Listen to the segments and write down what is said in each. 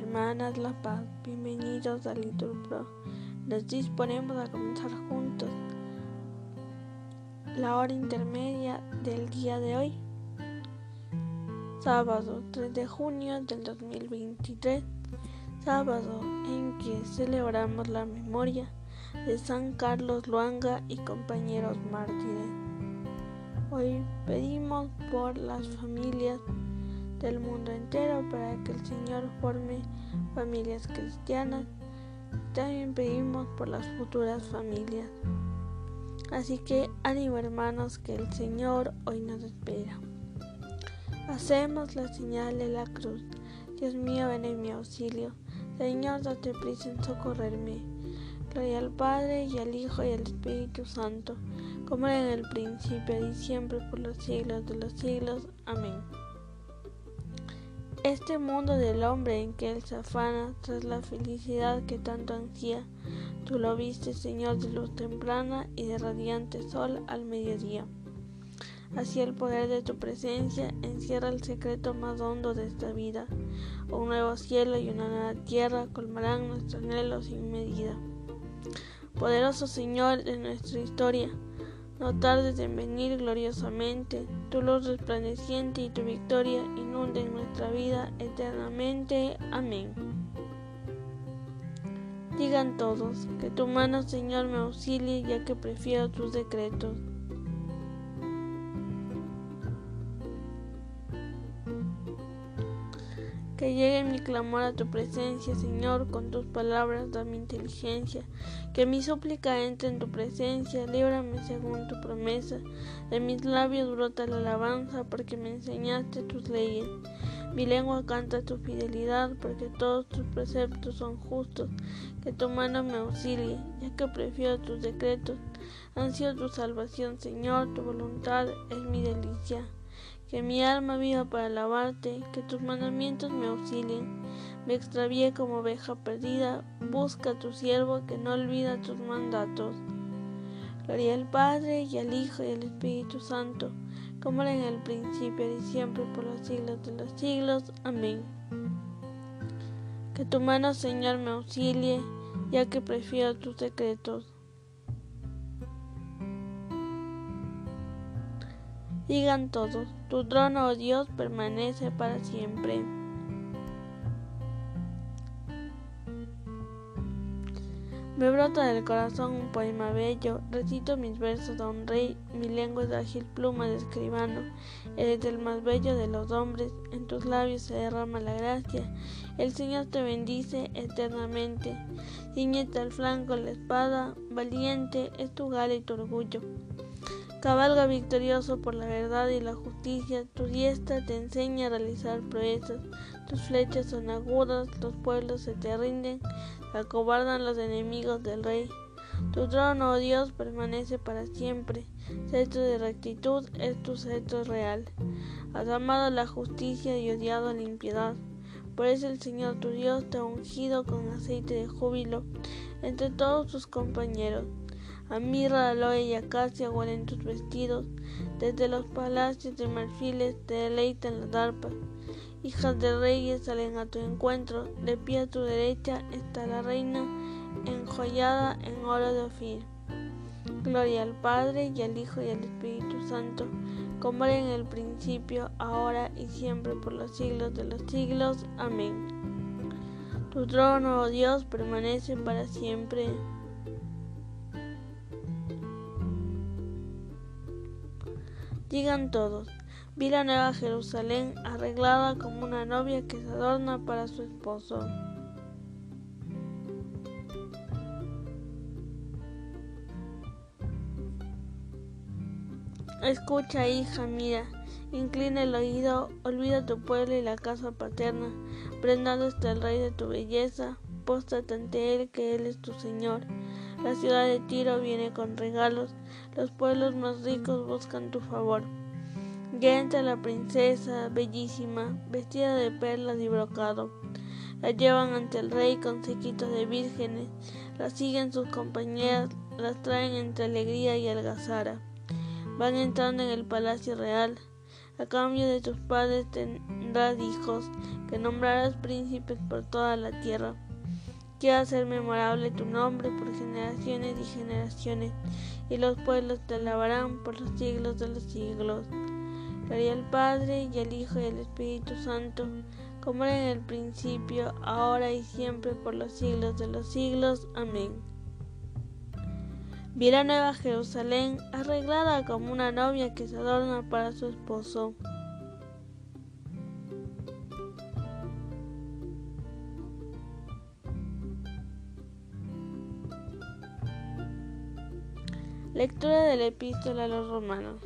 hermanas La Paz, bienvenidos a Liturpro. Nos disponemos a comenzar juntos la hora intermedia del día de hoy, sábado 3 de junio del 2023, sábado en que celebramos la memoria de San Carlos Luanga y compañeros mártires. Hoy pedimos por las familias del mundo entero para que el Señor forme familias cristianas. También pedimos por las futuras familias. Así que ánimo hermanos que el Señor hoy nos espera. Hacemos la señal de la cruz. Dios mío, ven en mi auxilio. Señor, date prisa en socorrerme. Gloria al Padre y al Hijo y al Espíritu Santo, como era en el principio y siempre por los siglos de los siglos. Amén. Este mundo del hombre en que él se afana tras la felicidad que tanto ansía, tú lo viste, Señor, de luz temprana y de radiante sol al mediodía. Así el poder de tu presencia encierra el secreto más hondo de esta vida. Un nuevo cielo y una nueva tierra colmarán nuestros anhelos sin medida. Poderoso Señor de nuestra historia, no tardes en venir gloriosamente, tu luz resplandeciente y tu victoria inunden nuestra vida eternamente. Amén. Digan todos, que tu mano, Señor, me auxilie, ya que prefiero tus decretos. Que llegue mi clamor a tu presencia, Señor, con tus palabras da mi inteligencia. Que mi súplica entre en tu presencia, líbrame según tu promesa. De mis labios brota la alabanza, porque me enseñaste tus leyes. Mi lengua canta tu fidelidad, porque todos tus preceptos son justos. Que tu mano me auxilie, ya que prefiero tus decretos. Ansio tu salvación, Señor, tu voluntad es mi delicia que mi alma viva para alabarte, que tus mandamientos me auxilien. Me extravié como oveja perdida, busca a tu siervo que no olvida tus mandatos. Gloria al Padre y al Hijo y al Espíritu Santo, como era en el principio y siempre por los siglos de los siglos. Amén. Que tu mano, Señor, me auxilie, ya que prefiero tus secretos. Digan todos, tu trono, oh Dios, permanece para siempre. Me brota del corazón un poema bello, recito mis versos a un rey, mi lengua es ágil pluma de escribano, eres el más bello de los hombres, en tus labios se derrama la gracia, el Señor te bendice eternamente, ciñete al flanco la espada, valiente es tu gala y tu orgullo. Cabalga victorioso por la verdad y la justicia, tu diestra te enseña a realizar proezas, tus flechas son agudas, los pueblos se te rinden, acobardan los enemigos del rey. Tu trono, oh Dios, permanece para siempre, cetro de rectitud es tu cetro real. Has amado la justicia y odiado la impiedad. Por eso el Señor tu Dios te ha ungido con aceite de júbilo entre todos tus compañeros. A mirra, aloe y acacia huelen tus vestidos. Desde los palacios de marfiles te deleitan las arpas. Hijas de reyes salen a tu encuentro. De pie a tu derecha está la reina, enjollada en oro de Ofir. Gloria al Padre y al Hijo y al Espíritu Santo, como era en el principio, ahora y siempre por los siglos de los siglos. Amén. Tu trono, oh Dios, permanece para siempre. Digan todos, vi la nueva Jerusalén arreglada como una novia que se adorna para su esposo. Escucha, hija, mira, inclina el oído, olvida tu pueblo y la casa paterna, prendado está el rey de tu belleza, póstrate ante él que él es tu Señor. La ciudad de Tiro viene con regalos, los pueblos más ricos buscan tu favor. Ya entra la princesa, bellísima, vestida de perlas y brocado. La llevan ante el rey con sequitos de vírgenes, la siguen sus compañeras, las traen entre alegría y algazara. Van entrando en el palacio real. A cambio de tus padres tendrás hijos, que nombrarás príncipes por toda la tierra. Quiero hacer memorable tu nombre por generaciones y generaciones, y los pueblos te alabarán por los siglos de los siglos. Gloria al Padre, y al Hijo, y al Espíritu Santo, como era en el principio, ahora y siempre, por los siglos de los siglos. Amén. Vi nueva Jerusalén, arreglada como una novia que se adorna para su esposo. Lectura de la epístola a los romanos.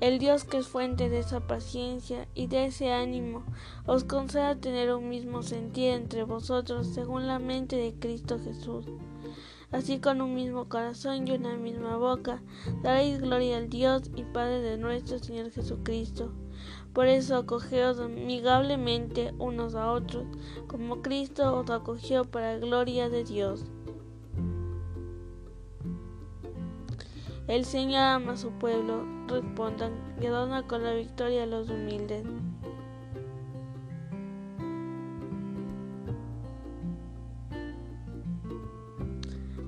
El Dios que es fuente de esa paciencia y de ese ánimo, os conceda tener un mismo sentir entre vosotros según la mente de Cristo Jesús. Así con un mismo corazón y una misma boca, daréis gloria al Dios y Padre de nuestro Señor Jesucristo. Por eso acogeos amigablemente unos a otros, como Cristo os acogió para gloria de Dios. El Señor ama a su pueblo, respondan, y adorna con la victoria a los humildes.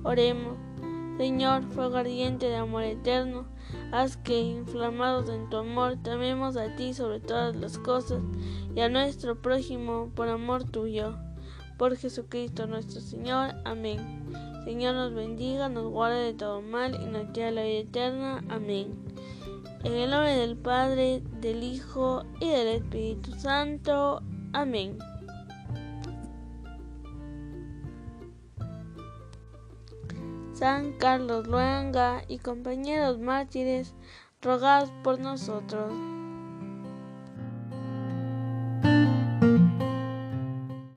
Oremos. Señor, fuego ardiente de amor eterno, haz que, inflamados en tu amor, tememos a ti sobre todas las cosas y a nuestro prójimo por amor tuyo. Por Jesucristo nuestro Señor. Amén. Señor nos bendiga, nos guarde de todo mal y nos lleve la vida eterna. Amén. En el nombre del Padre, del Hijo y del Espíritu Santo. Amén. San Carlos Luanga y compañeros mártires, rogad por nosotros.